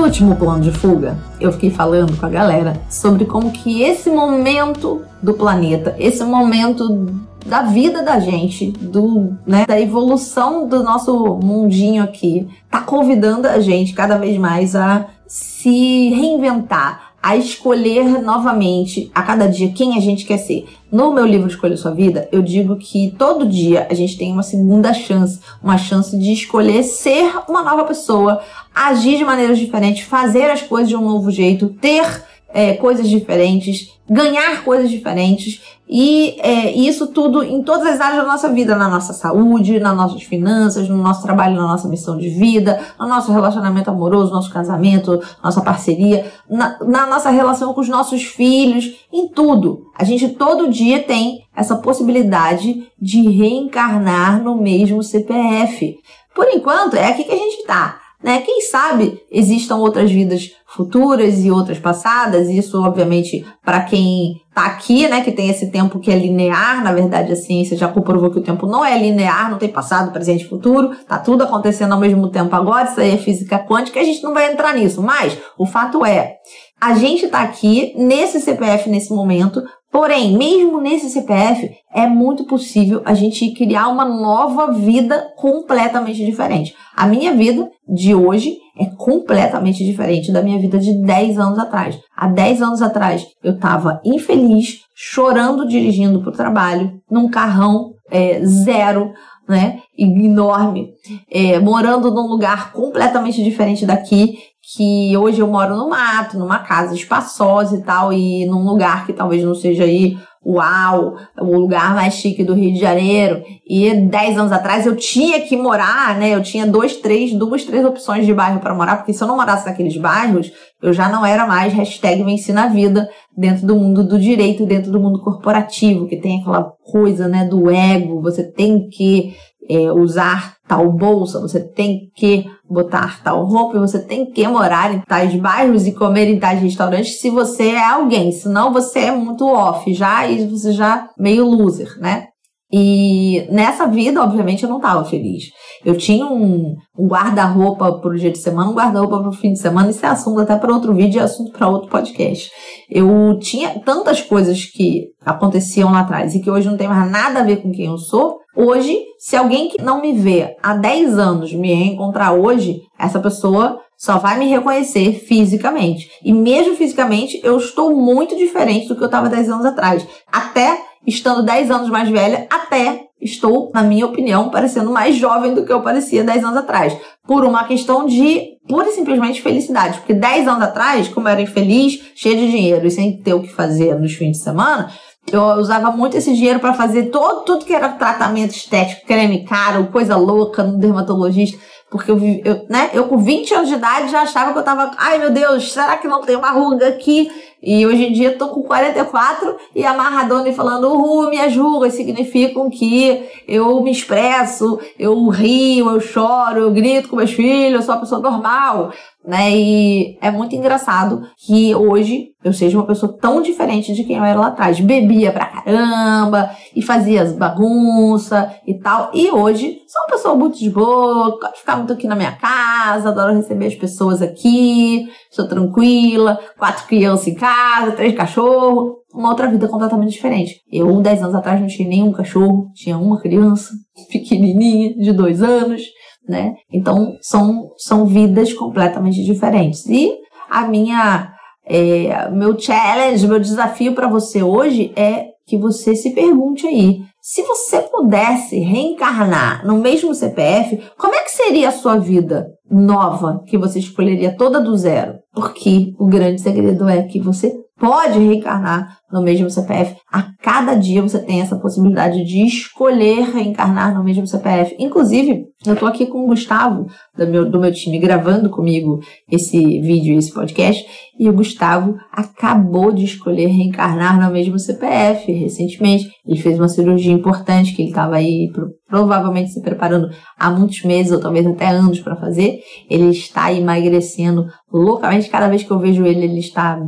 No último plano de fuga, eu fiquei falando com a galera sobre como que esse momento do planeta, esse momento da vida da gente, do, né, da evolução do nosso mundinho aqui, tá convidando a gente cada vez mais a se reinventar, a escolher novamente a cada dia quem a gente quer ser. No meu livro Escolha Sua Vida, eu digo que todo dia a gente tem uma segunda chance, uma chance de escolher ser uma nova pessoa, agir de maneiras diferentes, fazer as coisas de um novo jeito, ter é, coisas diferentes, ganhar coisas diferentes e é, isso tudo em todas as áreas da nossa vida, na nossa saúde, nas nossas finanças, no nosso trabalho, na nossa missão de vida, no nosso relacionamento amoroso, nosso casamento, nossa parceria, na, na nossa relação com os nossos filhos, em tudo. A gente todo dia tem essa possibilidade de reencarnar no mesmo CPF. Por enquanto, é aqui que a gente está. Né? Quem sabe existam outras vidas futuras e outras passadas, isso obviamente para quem está aqui, né, que tem esse tempo que é linear, na verdade a ciência já comprovou que o tempo não é linear, não tem passado, presente e futuro, tá tudo acontecendo ao mesmo tempo agora, isso aí é física quântica, a gente não vai entrar nisso, mas o fato é, a gente está aqui nesse CPF nesse momento Porém, mesmo nesse CPF, é muito possível a gente criar uma nova vida completamente diferente. A minha vida de hoje é completamente diferente da minha vida de 10 anos atrás. Há 10 anos atrás, eu estava infeliz, chorando dirigindo para o trabalho, num carrão é, zero, né, enorme, é, morando num lugar completamente diferente daqui que hoje eu moro no mato, numa casa espaçosa e tal, e num lugar que talvez não seja aí uau, o lugar mais chique do Rio de Janeiro. E 10 anos atrás eu tinha que morar, né? Eu tinha dois, três, duas, três opções de bairro para morar, porque se eu não morasse naqueles bairros, eu já não era mais hashtag venci na vida dentro do mundo do direito, dentro do mundo corporativo, que tem aquela coisa, né, do ego, você tem que é, usar tal bolsa, você tem que botar tal roupa, você tem que morar em tais bairros e comer em tais restaurantes se você é alguém, senão você é muito off já e você já meio loser, né? E nessa vida, obviamente, eu não estava feliz. Eu tinha um, um guarda-roupa para o dia de semana, um guarda-roupa para o fim de semana. Isso é assunto até para outro vídeo e assunto para outro podcast. Eu tinha tantas coisas que aconteciam lá atrás e que hoje não tem mais nada a ver com quem eu sou. Hoje, se alguém que não me vê há 10 anos me reencontrar hoje, essa pessoa só vai me reconhecer fisicamente. E mesmo fisicamente, eu estou muito diferente do que eu estava 10 anos atrás. Até estando 10 anos mais velha, até estou, na minha opinião, parecendo mais jovem do que eu parecia 10 anos atrás. Por uma questão de pura e simplesmente felicidade. Porque 10 anos atrás, como eu era infeliz, cheia de dinheiro e sem ter o que fazer nos fins de semana, eu usava muito esse dinheiro para fazer todo, tudo que era tratamento estético, creme caro, coisa louca no dermatologista. Porque eu, eu, né, eu com 20 anos de idade já achava que eu tava, ai meu Deus, será que não tem uma ruga aqui? E hoje em dia tô com 44 e a Maradona falando, uhul, minhas rugas significam que eu me expresso, eu rio, eu choro, eu grito com meus filhos, eu sou uma pessoa normal né? E é muito engraçado que hoje eu seja uma pessoa tão diferente de quem eu era lá atrás. Bebia pra caramba e fazia as bagunça e tal. E hoje sou uma pessoa muito de boa, ficar muito aqui na minha casa, adoro receber as pessoas aqui, sou tranquila, quatro crianças em casa, três cachorros. Uma outra vida completamente diferente. Eu, dez anos atrás, não tinha nenhum cachorro, tinha uma criança pequenininha, de dois anos né? Então são, são vidas completamente diferentes. E a minha é, meu challenge, meu desafio para você hoje é que você se pergunte aí, se você pudesse reencarnar no mesmo CPF, como é que seria a sua vida nova que você escolheria toda do zero? Porque o grande segredo é que você pode reencarnar no mesmo CPF. A cada dia você tem essa possibilidade de escolher reencarnar no mesmo CPF. Inclusive, eu tô aqui com o Gustavo, do meu, do meu time, gravando comigo esse vídeo, esse podcast, e o Gustavo acabou de escolher reencarnar no mesmo CPF recentemente. Ele fez uma cirurgia importante que ele estava aí provavelmente se preparando há muitos meses ou talvez até anos para fazer. Ele está emagrecendo loucamente. Cada vez que eu vejo ele, ele está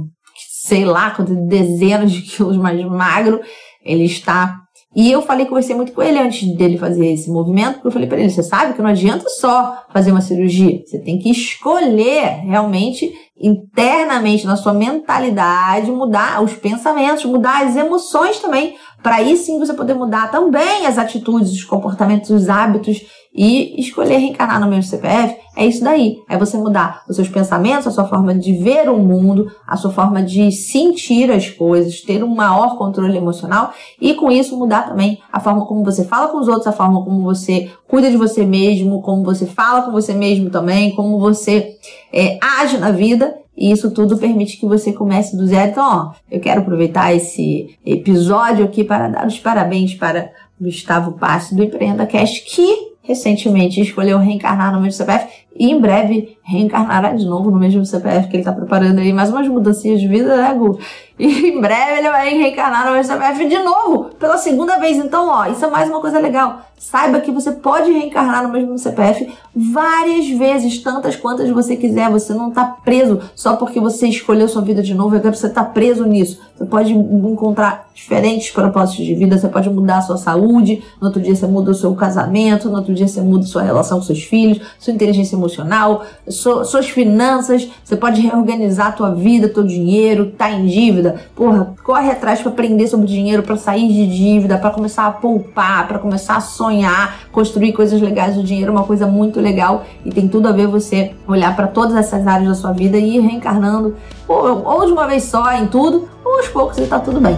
sei lá, quantas dezenas de quilos mais magro. Ele está E eu falei, conversei muito com ele antes dele fazer esse movimento, porque eu falei para ele, você sabe que não adianta só fazer uma cirurgia, você tem que escolher realmente internamente na sua mentalidade mudar os pensamentos, mudar as emoções também, para aí sim você poder mudar também as atitudes, os comportamentos, os hábitos e escolher reencarnar no mesmo CPF é isso daí. É você mudar os seus pensamentos, a sua forma de ver o mundo, a sua forma de sentir as coisas, ter um maior controle emocional e com isso mudar também a forma como você fala com os outros, a forma como você cuida de você mesmo, como você fala com você mesmo também, como você é, age na vida. E isso tudo permite que você comece do zero. Então, ó, eu quero aproveitar esse episódio aqui para dar os parabéns para Gustavo Passe do Empreenda Cast, que recentemente escolheu reencarnar no mesmo CPF e em breve reencarnará de novo no mesmo CPF que ele está preparando aí mais umas mudanças de vida, né, Gu? E em breve ele vai reencarnar no mesmo CPF de novo, pela segunda vez. Então, ó, isso é mais uma coisa legal. Saiba que você pode reencarnar no mesmo CPF várias vezes, tantas quantas você quiser. Você não está preso só porque você escolheu sua vida de novo. Agora você está preso nisso. Você pode encontrar diferentes propósitos de vida. Você pode mudar a sua saúde. No outro dia você muda o seu casamento. No outro dia você muda a sua relação com seus filhos, sua inteligência emocional, suas finanças. Você pode reorganizar a tua vida, teu dinheiro. Tá em dívida? Porra, corre atrás para aprender sobre dinheiro, para sair de dívida, para começar a poupar, para começar a sonhar construir coisas legais. O dinheiro é uma coisa muito legal e tem tudo a ver você olhar para todas essas áreas da sua vida e ir reencarnando, ou, ou de uma vez só em tudo, ou aos poucos e tá tudo bem.